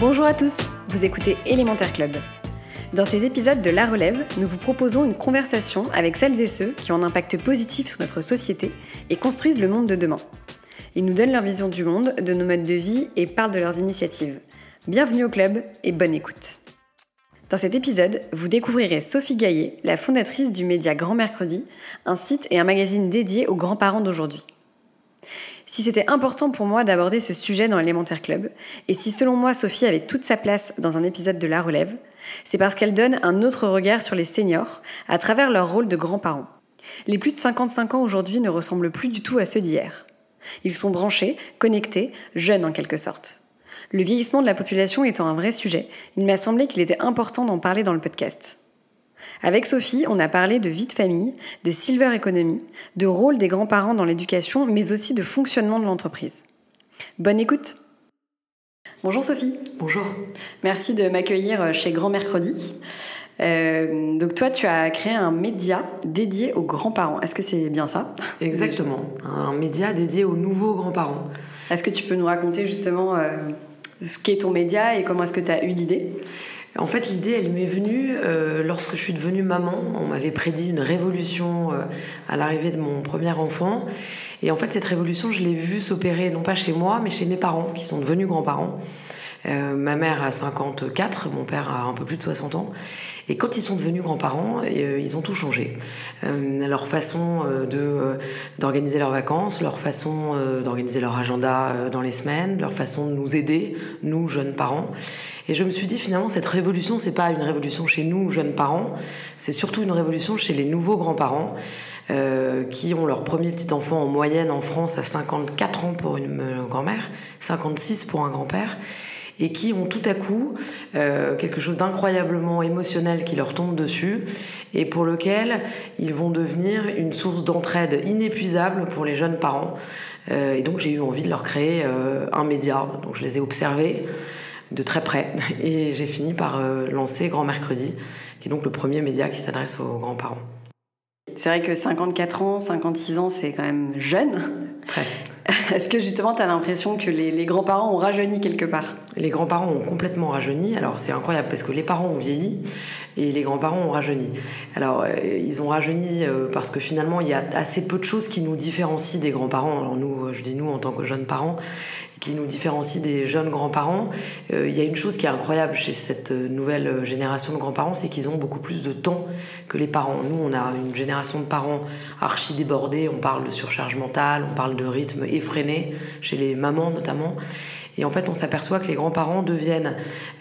Bonjour à tous, vous écoutez Élémentaire Club. Dans ces épisodes de La Relève, nous vous proposons une conversation avec celles et ceux qui ont un impact positif sur notre société et construisent le monde de demain. Ils nous donnent leur vision du monde, de nos modes de vie et parlent de leurs initiatives. Bienvenue au club et bonne écoute. Dans cet épisode, vous découvrirez Sophie Gaillet, la fondatrice du média Grand Mercredi, un site et un magazine dédié aux grands-parents d'aujourd'hui. Si c'était important pour moi d'aborder ce sujet dans l'élémentaire club, et si selon moi Sophie avait toute sa place dans un épisode de La Relève, c'est parce qu'elle donne un autre regard sur les seniors à travers leur rôle de grands-parents. Les plus de 55 ans aujourd'hui ne ressemblent plus du tout à ceux d'hier. Ils sont branchés, connectés, jeunes en quelque sorte. Le vieillissement de la population étant un vrai sujet, il m'a semblé qu'il était important d'en parler dans le podcast. Avec Sophie, on a parlé de vie de famille, de silver economy, de rôle des grands-parents dans l'éducation, mais aussi de fonctionnement de l'entreprise. Bonne écoute Bonjour Sophie. Bonjour. Merci de m'accueillir chez Grand Mercredi. Euh, donc toi, tu as créé un média dédié aux grands-parents. Est-ce que c'est bien ça? Exactement, un média dédié aux nouveaux grands-parents. Est-ce que tu peux nous raconter justement euh, ce qu'est ton média et comment est-ce que tu as eu l'idée? En fait, l'idée, elle m'est venue euh, lorsque je suis devenue maman. On m'avait prédit une révolution euh, à l'arrivée de mon premier enfant. Et en fait, cette révolution, je l'ai vue s'opérer non pas chez moi, mais chez mes parents, qui sont devenus grands-parents. Euh, ma mère a 54, mon père a un peu plus de 60 ans. Et quand ils sont devenus grands-parents, euh, ils ont tout changé. Euh, leur façon euh, de d'organiser leurs vacances, leur façon d'organiser leur agenda dans les semaines, leur façon de nous aider, nous jeunes parents. Et je me suis dit finalement cette révolution, c'est pas une révolution chez nous jeunes parents, c'est surtout une révolution chez les nouveaux grands-parents. Qui ont leur premier petit enfant en moyenne en France à 54 ans pour une grand-mère, 56 pour un grand-père et qui ont tout à coup euh, quelque chose d'incroyablement émotionnel qui leur tombe dessus et pour lequel ils vont devenir une source d'entraide inépuisable pour les jeunes parents. Euh, et donc j'ai eu envie de leur créer euh, un média. Donc je les ai observés de très près et j'ai fini par lancer Grand Mercredi, qui est donc le premier média qui s'adresse aux grands-parents. C'est vrai que 54 ans, 56 ans, c'est quand même jeune. Très. Est-ce que justement tu as l'impression que les, grands-parents ont rajeuni quelque part? Les grands-parents ont complètement rajeuni. Alors c'est incroyable parce que les parents ont vieilli et les grands-parents ont rajeuni. Alors euh, ils ont rajeuni euh, parce que finalement il y a assez peu de choses qui nous différencient des grands-parents. Alors nous, je dis nous en tant que jeunes parents, qui nous différencie des jeunes grands-parents. Euh, il y a une chose qui est incroyable chez cette nouvelle génération de grands-parents, c'est qu'ils ont beaucoup plus de temps que les parents. Nous, on a une génération de parents archi débordés, on parle de surcharge mentale, on parle de rythme effréné, chez les mamans notamment. Et en fait, on s'aperçoit que les grands-parents deviennent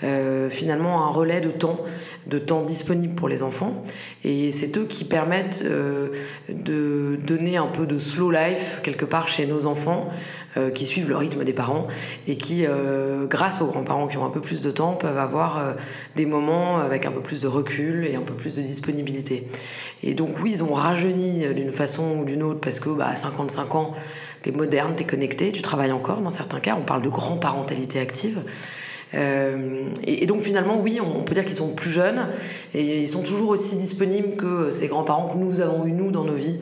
euh, finalement un relais de temps, de temps disponible pour les enfants. Et c'est eux qui permettent euh, de donner un peu de slow life quelque part chez nos enfants, euh, qui suivent le rythme des parents et qui, euh, grâce aux grands-parents qui ont un peu plus de temps, peuvent avoir des moments avec un peu plus de recul et un peu plus de disponibilité. Et donc oui, ils ont rajeuni d'une façon ou d'une autre parce que bah, à 55 ans, t'es moderne, t'es connecté, tu travailles encore dans certains cas. On parle de grand-parentalité active. Euh, et, donc finalement, oui, on, peut dire qu'ils sont plus jeunes et ils sont toujours aussi disponibles que ces grands-parents que nous avons eu nous dans nos vies,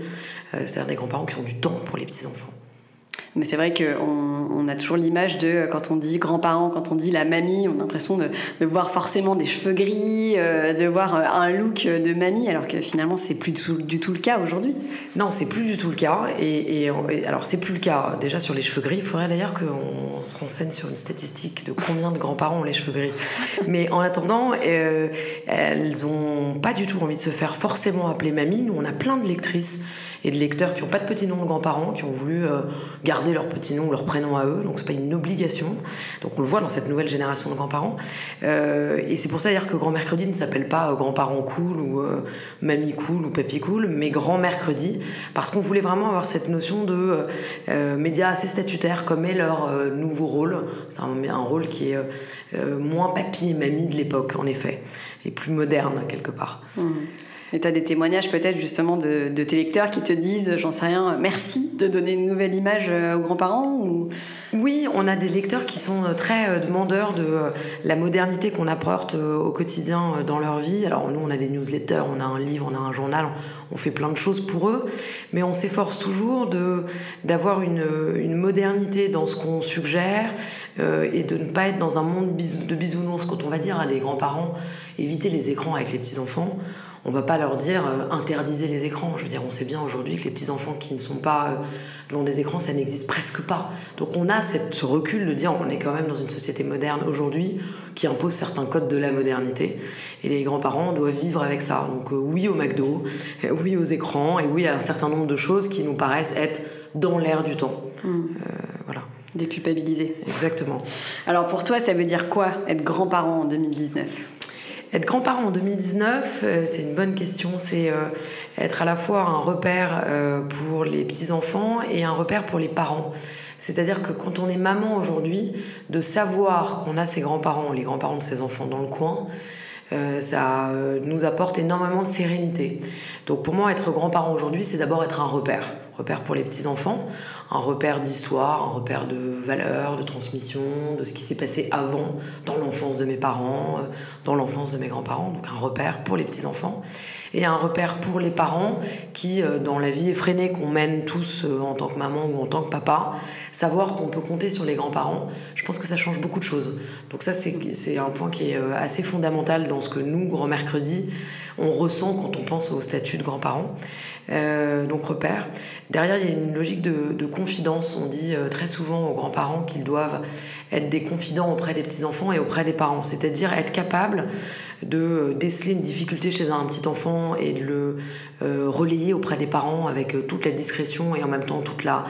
euh, c'est-à-dire des grands-parents qui ont du temps pour les petits-enfants. Mais c'est vrai qu'on on a toujours l'image de, quand on dit grands-parents, quand on dit la mamie, on a l'impression de, voir forcément des cheveux gris, euh, de voir un look de mamie, alors que finalement, c'est plus du tout, le cas aujourd'hui. Non, c'est plus du tout le cas. Et, et, et alors, c'est plus le cas déjà sur les cheveux gris. Il faudrait d'ailleurs qu'on se renseigne sur une statistique de combien de grands-parents ont les cheveux gris. Mais en attendant, euh, elles ont pas du tout envie de se faire forcément appeler mamie. Nous, on a plein de lectrices et de lecteurs qui n'ont pas de petit nom de grands-parents, qui ont voulu euh, garder leur petit nom, leur prénom à eux. Donc c'est pas une obligation. Donc on le voit dans cette nouvelle génération de grands-parents. Euh, et c'est pour ça d'ailleurs que Grand Mercredi ne s'appelle pas grands-parents cool ou mamie cool ou papy cool, mais Grand Mercredi, parce qu'on voulait vraiment avoir cette notion de médias assez statutaires, comme est leur nouveau rôle. C'est un, un, rôle qui est moins papy et mamie de l'époque, en effet, et plus moderne quelque part. Mmh. Et tu as des témoignages peut-être justement de, tes lecteurs qui te disent, j'en sais rien, merci de donner une nouvelle image euh, aux grands-parents ou... Oui, on a des lecteurs qui sont euh, très euh, demandeurs de la modernité qu'on apporte au quotidien dans leur vie. Alors nous, on a des newsletters, on a un livre, on a un journal, on fait plein de choses pour eux, mais on s'efforce toujours de, d'avoir une, une modernité dans ce qu'on suggère et de ne pas être dans un monde de bisounours. Quand on va dire à des grands-parents, éviter les écrans avec les petits-enfants, on va pas leur dire euh, interdisez les écrans. Je veux dire, on sait bien aujourd'hui que les petits enfants qui ne sont pas euh, devant des écrans, ça n'existe presque pas. Donc on a cette, ce recul de dire on est quand même dans une société moderne aujourd'hui qui impose certains codes de la modernité et les grands-parents doivent vivre avec ça. Donc euh, oui au McDo, oui aux écrans et oui à un certain nombre de choses qui nous paraissent être dans l'air du temps. Mmh. voilà. Dépupabiliser. Exactement. Alors pour toi, ça veut dire quoi être grand-parent en 2019 être grand-parent en 2019, euh, c'est une bonne question. C'est euh, être à la fois un repère euh, pour les petits-enfants et un repère pour les parents. C'est-à-dire que quand on est maman aujourd'hui, de savoir qu'on a ses grands-parents, les grands-parents de ses enfants dans le coin, ça nous apporte énormément de sérénité. Donc pour moi, être grand-parent aujourd'hui, c'est d'abord être un repère repère pour les petits-enfants, un repère d'histoire, un repère de valeurs, de transmission, de ce qui s'est passé avant, dans l'enfance de mes parents, euh, dans l'enfance de mes grands-parents, donc un repère pour les petits-enfants, et un repère pour les parents qui, euh, dans la vie effrénée qu'on mène tous euh, en tant que maman ou en tant que papa, savoir qu'on peut compter sur les grands-parents, je pense que ça change beaucoup de choses. Donc ça, c'est un point qui est assez fondamental dans ce que nous, Grand Mercredi, on ressent quand on pense au statut de grands-parents. Donc repère. Derrière, il y a une logique de, On dit euh, très souvent aux grands-parents qu'ils doivent être des confidents auprès des petits-enfants et auprès des parents, c'est-à-dire être capable de euh, déceler une difficulté chez un petit enfant et de le relayer auprès des parents avec toute la discrétion et en même temps toute la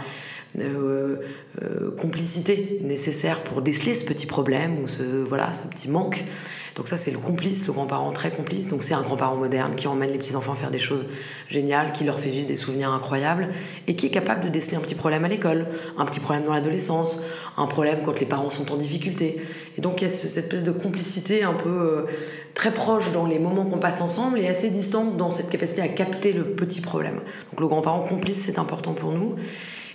complicité nécessaire pour déceler ce petit problème ou ce, voilà, ce petit manque. Donc ça, c'est le complice, le grand-parent très complice. Donc c'est un grand-parent moderne qui emmène les petits-enfants faire des choses géniales, qui leur fait vivre des souvenirs incroyables et qui est capable de déceler un petit problème à l'école, un petit problème dans l'adolescence, un problème quand les parents sont en difficulté. Et donc il y a cette espèce de complicité un peu euh, très proche dans les moments qu'on passe ensemble et assez distante dans cette capacité à capter le petit problème. Donc le grand-parent complice, c'est important pour nous.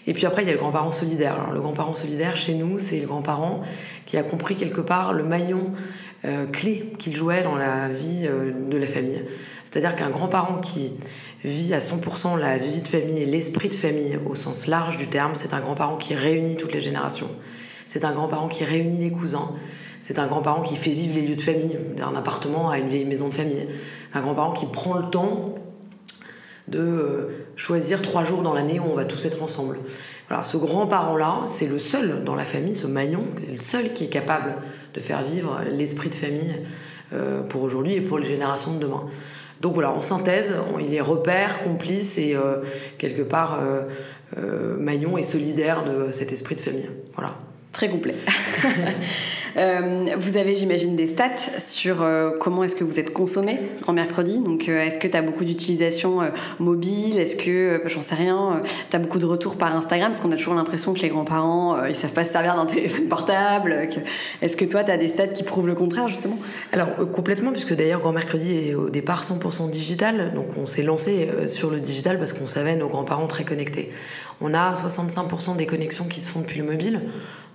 Et puis après, il y a le grand-parent solidaire. Alors, le grand-parent solidaire, chez nous, c'est le grand-parent qui a compris quelque part le maillon euh, clé qu'il jouait dans la vie euh, de la famille. C'est-à-dire qu'un grand-parent qui vit à 100% la vie de famille et l'esprit de famille au sens large du terme, c'est un grand-parent qui réunit toutes les générations. C'est un grand-parent qui réunit les cousins. C'est un grand-parent qui fait vivre les lieux de famille, d'un appartement à une vieille maison de famille. Un grand-parent qui prend le temps de euh, choisir trois jours dans l'année où on va tous être ensemble. Alors ce grand-parent-là, c'est le seul dans la famille, ce maillon, le seul qui est capable de faire vivre l'esprit de famille euh, pour aujourd'hui et pour les générations de demain. Donc voilà, en synthèse, il est repère, complice et euh, quelque part maillon et solidaire de cet esprit de famille. Voilà. Très complet. Euh, vous avez, j'imagine, des stats sur euh, comment est-ce que vous êtes consommé en mercredi. Donc, euh, est-ce que tu as beaucoup d'utilisation mobile? Est-ce que, j'en sais rien, tu as beaucoup de retours par Instagram? Parce qu'on a toujours l'impression que les grands-parents, ils savent pas se servir d'un téléphone portable. Est-ce que toi, tu as des stats qui prouvent le contraire, justement? Alors, complètement, puisque d'ailleurs, Grand Mercredi est au départ 100% digital. Donc, on s'est lancé sur le digital parce qu'on savait nos grands-parents très connectés. On a 65% des connexions qui se font depuis le mobile.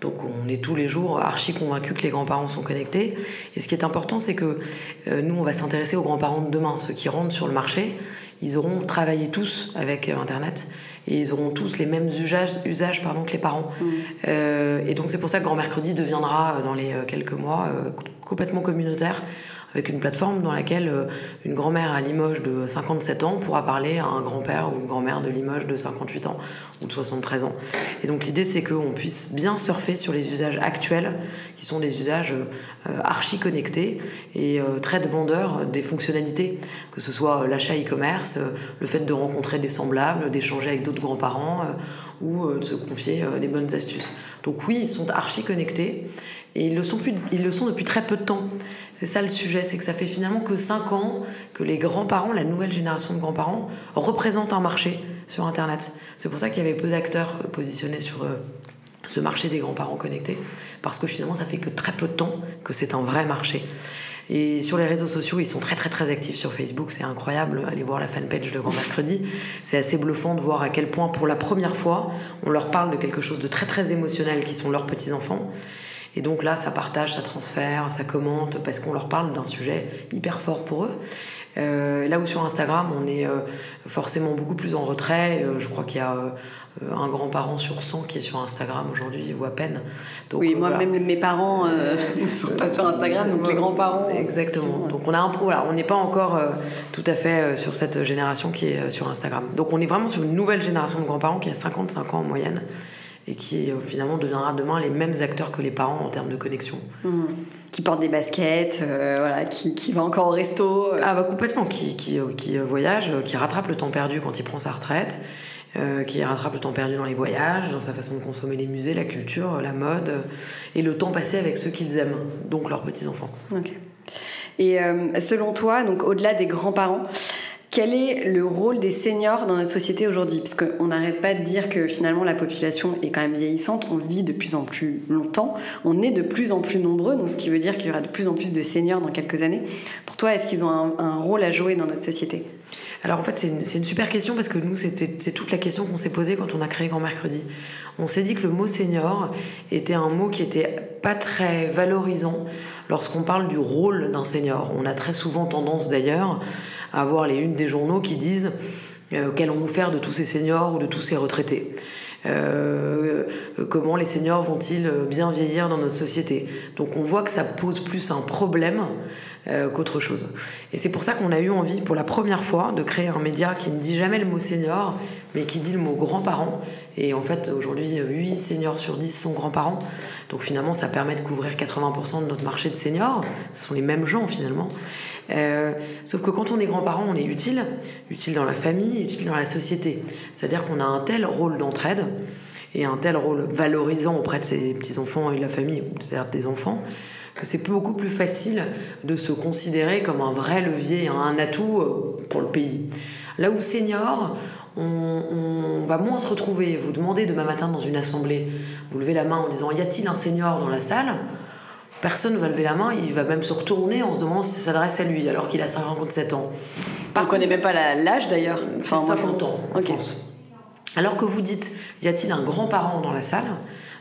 Donc on est tous les jours archi convaincus que les grands-parents sont connectés. Et ce qui est important, c'est que euh, nous, on va s'intéresser aux grands-parents de demain. Ceux qui rentrent sur le marché, ils auront travaillé tous avec euh, Internet et ils auront tous les mêmes usages, usages pardon, que les parents. Mmh. Euh, et donc c'est pour ça que Grand Mercredi deviendra dans les quelques mois complètement communautaire avec une plateforme dans laquelle euh, une grand-mère à Limoges de 57 ans pourra parler à un grand-père ou une grand-mère de Limoges de 58 ans ou de 73 ans. Et donc l'idée c'est qu'on puisse bien surfer sur les usages actuels qui sont des usages euh, archi connectés et euh, très demandeurs des fonctionnalités, que ce soit l'achat e-commerce, le fait de rencontrer des semblables, d'échanger avec d'autres grands-parents ou de se confier des bonnes astuces. Donc oui, ils sont archi connectés et ils le sont, ils le sont depuis très peu de temps. C'est ça le sujet, c'est que ça fait finalement que 5 ans que les grands-parents, la nouvelle génération de grands-parents, représentent un marché sur Internet. C'est pour ça qu'il y avait peu d'acteurs positionnés sur euh, ce marché des grands-parents connectés, parce que finalement ça fait que très peu de temps que c'est un vrai marché. Et sur les réseaux sociaux, ils sont très très très actifs sur Facebook, c'est incroyable. Allez voir la fanpage de Grand Mercredi. C'est assez bluffant de voir à quel point, pour la première fois, on leur parle de quelque chose de très très émotionnel qui sont leurs petits-enfants. Et donc là, ça partage, ça transfère, ça commente, parce qu'on leur parle d'un sujet hyper fort pour eux. Euh, là où sur Instagram, on est euh, forcément beaucoup plus en retrait. Euh, je crois qu'il y a un grand-parent sur 100 qui est sur Instagram aujourd'hui, ou à peine. Donc, oui, moi, même mes parents ne sont pas sur Instagram, donc les grands-parents. Exactement. Donc on a un, voilà, on n'est pas encore tout à fait sur cette génération qui est sur Instagram. Donc on est vraiment sur une nouvelle génération de grands-parents qui a 55 ans en moyenne et qui euh, finalement deviendra demain les mêmes acteurs que les parents en termes de connexion. Mmh. Qui porte des baskets, euh, voilà, qui, qui, va encore au resto. Euh. Ah bah complètement, qui, qui, qui, voyage, qui rattrape le temps perdu quand il prend sa retraite, qui rattrape le temps perdu dans les voyages, dans sa façon de consommer les musées, la culture, la mode, et le temps passé avec ceux qu'ils aiment, donc leurs petits-enfants. Ok. Et selon toi, donc au-delà des grands-parents, quel est le rôle des seniors dans notre société aujourd'hui? Parce qu'on n'arrête pas de dire que finalement la population est quand même vieillissante, on vit de plus en plus longtemps, on est de plus en plus nombreux, donc ce qui veut dire qu'il y aura de plus en plus de seniors dans quelques années. Pour toi, est-ce qu'ils ont un, rôle à jouer dans notre société? Alors en fait, c'est une, super question parce que nous, c'est toute la question qu'on s'est posée quand on a créé Grand Mercredi. On s'est dit que le mot senior était un mot qui était pas très valorisant lorsqu'on parle du rôle d'un senior. On a très souvent tendance d'ailleurs à voir les unes des journaux qui disent euh, qu'allons-nous faire de tous ces seniors ou de tous ces retraités? Euh, comment les seniors vont-ils bien vieillir dans notre société Donc on voit que ça pose plus un problème euh, qu'autre chose. Et c'est pour ça qu'on a eu envie, pour la première fois, de créer un média qui ne dit jamais le mot senior, mais qui dit le mot grands-parents. Et en fait, aujourd'hui, 8 seniors sur 10 sont grands-parents. Donc finalement, ça permet de couvrir 80% de notre marché de seniors. Ce sont les mêmes gens finalement. Euh, sauf que quand on est grands-parents, on est utile, utile dans la famille, utile dans la société. C'est-à-dire qu'on a un tel rôle d'entraide et un tel rôle valorisant auprès de ses petits-enfants et de la famille, c'est-à-dire des enfants, que c'est beaucoup plus facile de se considérer comme un vrai levier, un atout euh, pour le pays. Là où senior, on, va moins se retrouver. Vous demandez demain matin dans une assemblée, vous levez la main en disant Y a-t-il un senior dans la salle? Personne ne va lever la main, il va même se retourner en se demandant si ça s'adresse à lui, alors qu'il a 57 ans. Par on ne connaît même pas l'âge d'ailleurs. Enfin, 50 ans, en France. Alors que vous dites Y a-t-il un grand-parent dans la salle?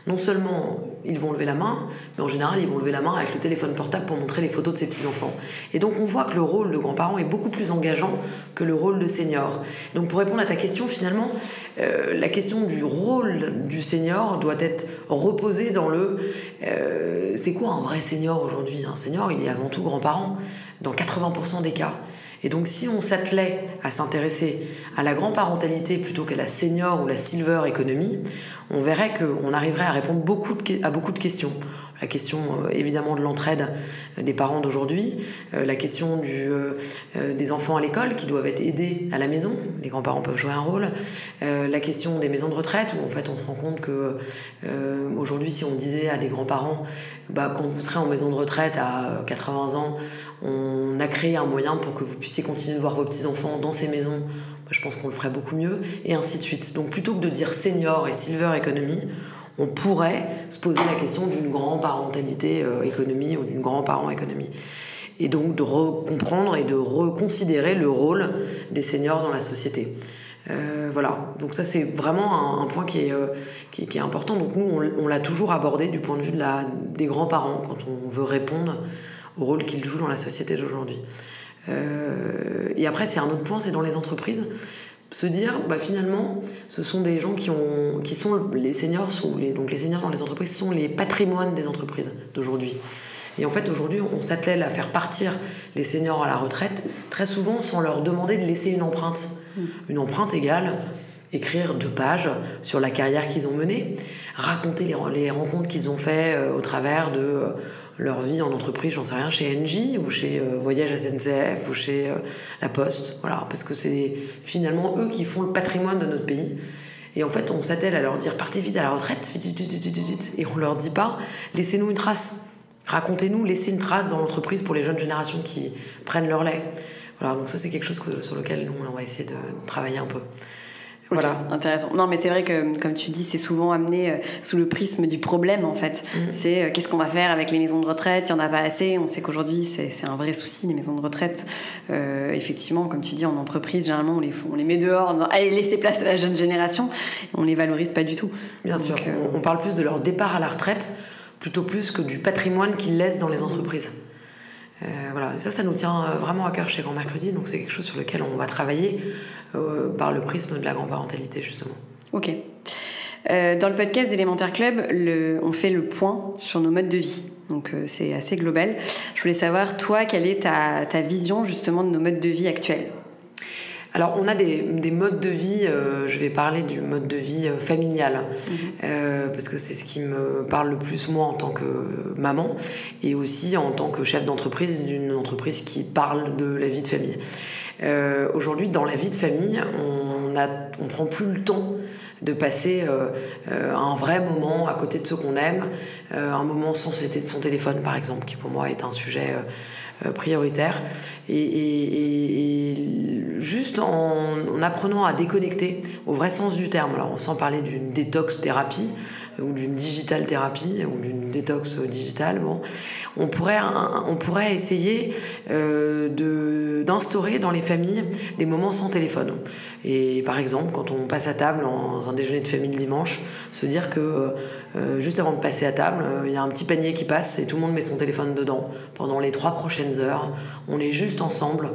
Non seulement ils vont lever la main, mais en général ils vont lever la main avec le téléphone portable pour montrer les photos de ses petits-enfants. Et donc on voit que le rôle de grand-parent est beaucoup plus engageant que le rôle de senior. Donc pour répondre à ta question, finalement, euh, la question du rôle du senior doit être reposée dans le euh, c'est quoi un vrai senior aujourd'hui? Un senior, il est avant tout grand-parent, dans 80% des cas. Et donc si on s'attelait à s'intéresser à la grand-parentalité plutôt qu'à la senior ou la silver économie, on verrait qu'on arriverait à répondre à beaucoup de questions. La question euh, évidemment de l'entraide des parents d'aujourd'hui, euh, la question du, euh, des enfants à l'école qui doivent être aidés à la maison, les grands-parents peuvent jouer un rôle, la question des maisons de retraite où en fait on se rend compte que aujourd'hui si on disait à des grands-parents bah, quand vous serez en maison de retraite à 80 ans, on a créé un moyen pour que vous puissiez continuer de voir vos petits-enfants dans ces maisons je pense qu'on le ferait beaucoup mieux, et ainsi de suite. Donc plutôt que de dire senior et silver economy, on pourrait se poser la question d'une grand-parentalité euh, économie ou d'une grand-parent économie. Et donc de comprendre et de reconsidérer le rôle des seniors dans la société. Euh, voilà, donc ça c'est vraiment un, point qui est, euh, qui, est, important. Donc nous, on, l'a toujours abordé du point de vue des grands-parents quand on veut répondre au rôle qu'ils jouent dans la société d'aujourd'hui. Et après, c'est un autre point, c'est dans les entreprises se dire bah finalement ce sont des gens qui ont qui sont les seniors sont les, donc les seniors dans les entreprises sont les patrimoines des entreprises d'aujourd'hui Et en fait, aujourd'hui, on s'attelle à faire partir les seniors à la retraite, très souvent sans leur demander de laisser une empreinte. Mm. Une empreinte égale écrire deux pages sur la carrière qu'ils ont menée, raconter les, les rencontres qu'ils ont fait euh, au travers de euh, leur vie en entreprise, j'en sais rien, chez NJ ou chez euh, Voyage SNCF ou chez La Poste, voilà, parce que c'est finalement eux qui font le patrimoine de notre pays. Et en fait, on s'attelle à leur dire partez vite à la retraite, vite, vite, vite, vite, vite, et on leur dit pas laissez-nous une trace, racontez-nous, laissez une trace dans l'entreprise pour les jeunes générations qui prennent leur lait. Voilà, donc ça c'est quelque chose sur lequel nous on va essayer de travailler un peu. Voilà. Intéressant. Non, mais c'est vrai que, comme tu dis, c'est souvent amené euh, sous le prisme du problème, en fait. Mm. C'est euh, qu'est-ce qu'on va faire avec les maisons de retraite? Il n'y en a pas assez. On sait qu'aujourd'hui, c'est un vrai souci, les maisons de retraite. Euh, effectivement, comme tu dis, en entreprise, généralement, on les, on les met dehors, on allez, laissez place à la jeune génération. On les valorise pas du tout. Bien sûr. On parle plus de leur départ à la retraite, plutôt plus que du patrimoine qu'ils laissent dans les entreprises. Euh, voilà, ça, ça nous tient euh, vraiment à cœur chez Grand Mercredi, donc c'est quelque chose sur lequel on va travailler euh, par le prisme de la grand-parentalité, justement. Ok. dans le podcast d'Élémentaire Club, on fait le point sur nos modes de vie. Donc c'est assez global. Je voulais savoir, toi, quelle est ta vision justement de nos modes de vie actuels? Alors, on a des, des modes de vie, euh, je vais parler du mode de vie euh, familial, mhm. euh, parce que c'est ce qui me parle le plus, moi, en tant que maman, et aussi en tant que chef d'entreprise d'une entreprise qui parle de la vie de famille. Aujourd'hui, dans la vie de famille, on ne on prend plus le temps de passer un vrai moment à côté de ceux qu'on aime, un moment sans son téléphone, par exemple, qui pour moi est un sujet prioritaire. Et, juste en, apprenant à déconnecter au vrai sens du terme, alors sans parler d'une détox thérapie ou d'une digital thérapie ou d'une détox digitale, bon, on pourrait, on pourrait essayer euh, d'instaurer dans les familles des moments sans téléphone. Et par exemple, quand on passe à table dans un déjeuner de famille le dimanche, se dire que euh, juste avant de passer à table, euh, il y a un petit panier qui passe et tout le monde met son téléphone dedans. Pendant les trois prochaines heures, on est juste ensemble,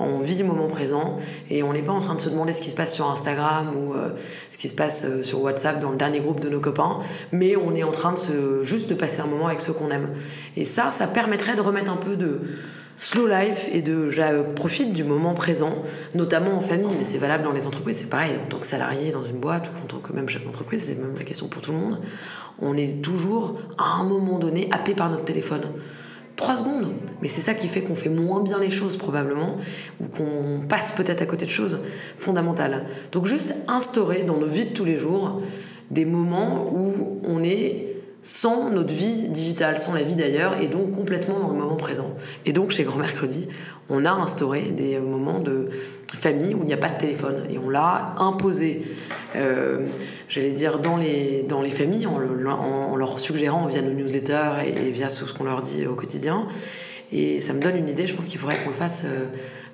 on vit le moment présent et on n'est pas en train de se demander ce qui se passe sur Instagram ou euh, ce qui se passe sur WhatsApp dans le dernier groupe de nos copains, mais on est en train de se, juste de passer un moment avec ceux qu'on aime. Et ça, ça permettrait de remettre un peu de slow life et de je profite du moment présent, notamment en famille, mais c'est valable dans les entreprises, c'est pareil, en tant que salarié dans une boîte ou en tant que même chef d'entreprise, c'est même la question pour tout le monde. On est toujours à un moment donné happé par notre téléphone. Trois secondes, mais c'est ça qui fait qu'on fait moins bien les choses probablement, ou qu'on passe peut-être à côté de choses fondamentales. Donc juste instaurer dans nos vies de tous les jours des moments où on est sans notre vie digitale, sans la vie d'ailleurs, et donc complètement dans le moment présent. Et donc chez Grand Mercredi, on a instauré des moments de famille où il n'y a pas de téléphone, et on l'a imposé, euh, j'allais dire, dans les, dans les familles, en, en, leur suggérant via nos newsletters et, via ce qu'on leur dit au quotidien. Et ça me donne une idée, je pense qu'il faudrait qu'on le fasse euh,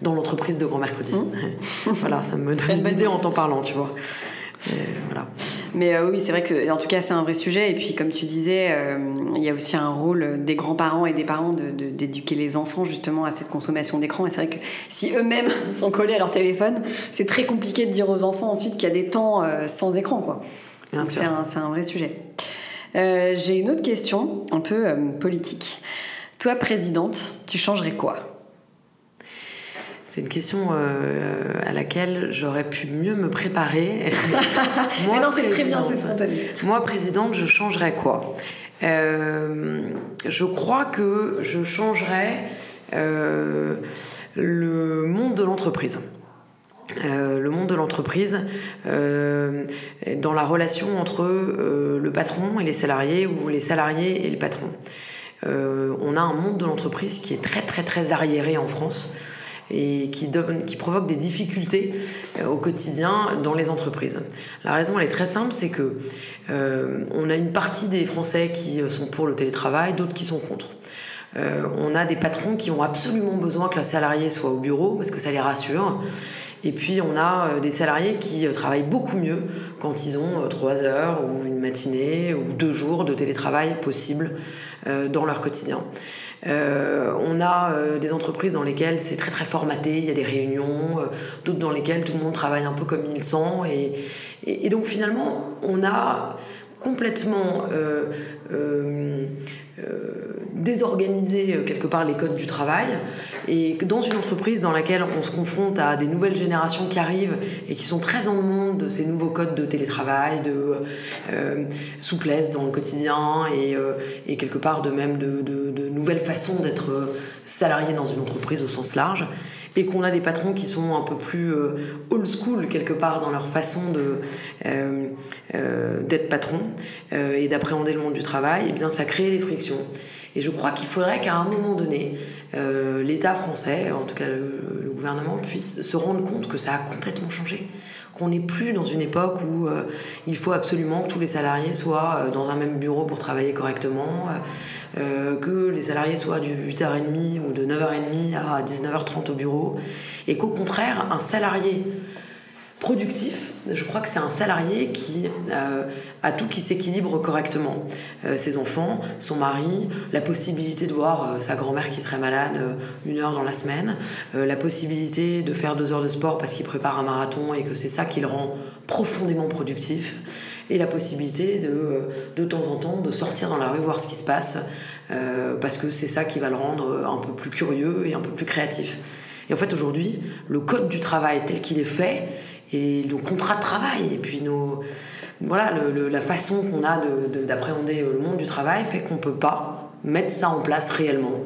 dans l'entreprise de Grand Mercredi. Mmh. voilà, ça me donne une idée en t'en parlant, tu vois. voilà. Mais euh, oui, c'est vrai que, en tout cas, c'est un vrai sujet. Et puis, comme tu disais, euh, il y a aussi un rôle des grands-parents et des parents d'éduquer de, les enfants justement à cette consommation d'écran. Et c'est vrai que si eux-mêmes sont collés à leur téléphone, c'est très compliqué de dire aux enfants ensuite qu'il y a des temps euh, sans écran, quoi. C'est un, un, vrai sujet. J'ai une autre question, un peu politique. Toi, présidente, tu changerais quoi? C'est une question euh, à laquelle j'aurais pu mieux me préparer. Moi, non, c'est très bien, c'est spontané. Moi, présidente, je changerais quoi? Euh, Je crois que je changerais euh, le monde de l'entreprise. le monde de l'entreprise dans la relation entre le patron et les salariés ou les salariés et le patron. on a un monde de l'entreprise qui est très très très arriéré en France et qui, donne, provoque des difficultés euh, au quotidien dans les entreprises. La raison, elle est très simple, c'est que euh, on a une partie des Français qui euh, sont pour le télétravail, d'autres qui sont contre. on a des patrons qui ont absolument besoin que la salarié soit au bureau parce que ça les rassure. Et puis on a des salariés qui travaillent beaucoup mieux quand ils ont trois heures ou une matinée ou deux jours de télétravail possible dans leur quotidien. Euh, on a euh, des entreprises dans lesquelles c'est très très formaté, il y a des réunions, euh, d'autres dans lesquelles tout le monde travaille un peu comme il sent. Et, et, donc finalement, on a complètement désorganiser quelque part les codes du travail. Et dans une entreprise dans laquelle on se confronte à des nouvelles générations qui arrivent et qui sont très en demande de ces nouveaux codes de télétravail, de souplesse dans le quotidien et, et, quelque part de même de, de, de nouvelles façons d'être salarié dans une entreprise au sens large et qu'on a des patrons qui sont un peu plus euh, old school quelque part dans leur façon de euh, euh, d'être patron et d'appréhender le monde du travail, et eh bien ça crée des frictions. Et je crois qu'il faudrait qu'à un moment donné, l'État français, en tout cas le, gouvernement, puisse se rendre compte que ça a complètement changé. Qu'on n'est plus dans une époque où il faut absolument que tous les salariés soient dans un même bureau pour travailler correctement, que les salariés soient du 8h30 ou de 9h30 à 19h30 au bureau, et qu'au contraire, un salarié productif, je crois que c'est un salarié qui euh, a tout qui s'équilibre correctement. Euh, ses enfants, son mari, la possibilité de voir euh, sa grand-mère qui serait malade une heure dans la semaine, la possibilité de faire deux heures de sport parce qu'il prépare un marathon et que c'est ça qui le rend profondément productif, et la possibilité de, de temps en temps de sortir dans la rue voir ce qui se passe parce que c'est ça qui va le rendre un peu plus curieux et un peu plus créatif. Et en fait, aujourd'hui, le code du travail tel qu'il est fait, et nos contrats de travail, et puis nos, voilà, la façon qu'on a d'appréhender le monde du travail fait qu'on peut pas mettre ça en place réellement.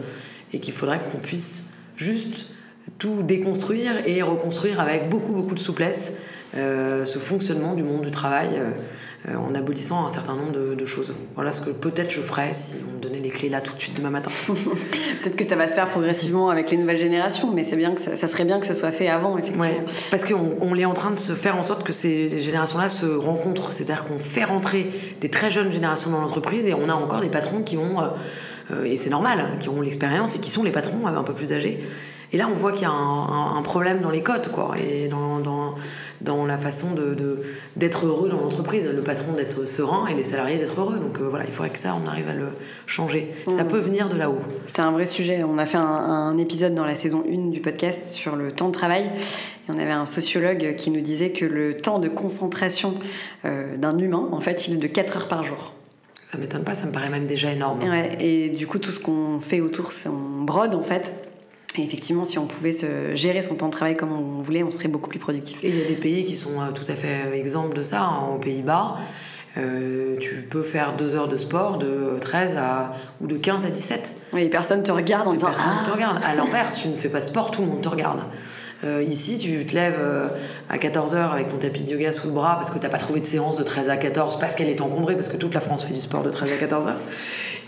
Et qu'il faudrait qu'on puisse juste tout déconstruire et reconstruire avec beaucoup, beaucoup de souplesse euh, ce fonctionnement du monde du travail. Euh, euh, en abolissant un certain nombre de, choses. Voilà ce que peut-être je ferais si on me donnait les clés là tout de suite demain matin. peut-être que ça va se faire progressivement avec les nouvelles générations, mais c'est bien que ça, serait bien que ce soit fait avant, effectivement. parce qu'on on est en train de se faire en sorte que ces générations-là se rencontrent, c'est-à-dire qu'on fait rentrer des très jeunes générations dans l'entreprise et on a encore des patrons qui ont, euh, et c'est normal, hein, qui ont l'expérience et qui sont les patrons un peu plus âgés. Et là, on voit qu'il y a un, problème dans les codes, quoi, et dans, dans, dans la façon de, d'être heureux dans l'entreprise. Le patron d'être serein et les salariés d'être heureux. Donc euh, voilà, il faudrait que ça, on arrive à le changer. Ça mmh. peut venir de là-haut. C'est un vrai sujet. On a fait un, épisode dans la saison 1 du podcast sur le temps de travail. Et on avait un sociologue qui nous disait que le temps de concentration euh, d'un humain, en fait, il est de 4 heures par jour. Ça m'étonne pas, ça me paraît même déjà énorme. Ouais, et du coup, tout ce qu'on fait autour, c'est on brode en fait. Et effectivement, si on pouvait se gérer son temps de travail comme on voulait, on serait beaucoup plus productif. Et il y a des pays qui sont euh, tout à fait euh, exemples de ça. Hein. Aux Pays-Bas, euh, tu peux faire deux heures de sport de 13 à, ou de 15 à 17. Oui, personne te regarde en disant Personne ne te ah. regarde. À l'inverse, si tu ne fais pas de sport, tout le monde te regarde. Euh, ici, tu te lèves euh, à 14h avec ton tapis de yoga sous le bras parce que tu n'as pas trouvé de séance de 13 à 14 parce qu'elle est encombrée, parce que toute la France fait du sport de 13 à 14h.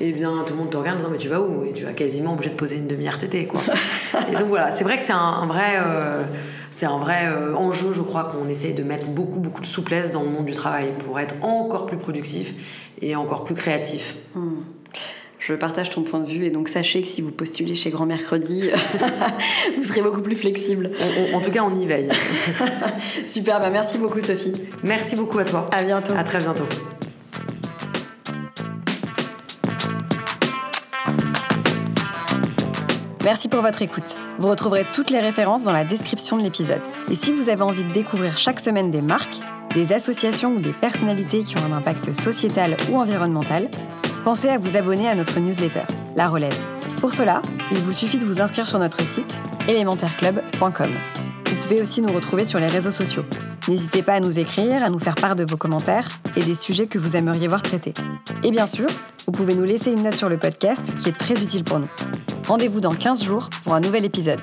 Et eh bien, tout le monde te regarde en disant Mais tu vas où? Et tu vas quasiment obligé de poser une demi-RTT. Quoi. et donc voilà, c'est vrai que c'est un, vrai, c'est un vrai enjeu, je crois, qu'on essaye de mettre beaucoup, beaucoup de souplesse dans le monde du travail pour être encore plus productif et encore plus créatif. Hmm. Je partage ton point de vue et donc sachez que si vous postulez chez Grand Mercredi, vous serez beaucoup plus flexible. en tout cas, on y veille. Super, bah merci beaucoup Sophie. Merci beaucoup à toi. À bientôt. À très bientôt. Merci pour votre écoute. Vous retrouverez toutes les références dans la description de l'épisode. Et si vous avez envie de découvrir chaque semaine des marques, des associations ou des personnalités qui ont un impact sociétal ou environnemental, pensez à vous abonner à notre newsletter, La Relève. Pour cela, il vous suffit de vous inscrire sur notre site élémentaireclub.com. Vous pouvez aussi nous retrouver sur les réseaux sociaux. N'hésitez pas à nous écrire, à nous faire part de vos commentaires et des sujets que vous aimeriez voir traités. Et bien sûr, vous pouvez nous laisser une note sur le podcast qui est très utile pour nous. Rendez-vous dans 15 jours pour un nouvel épisode.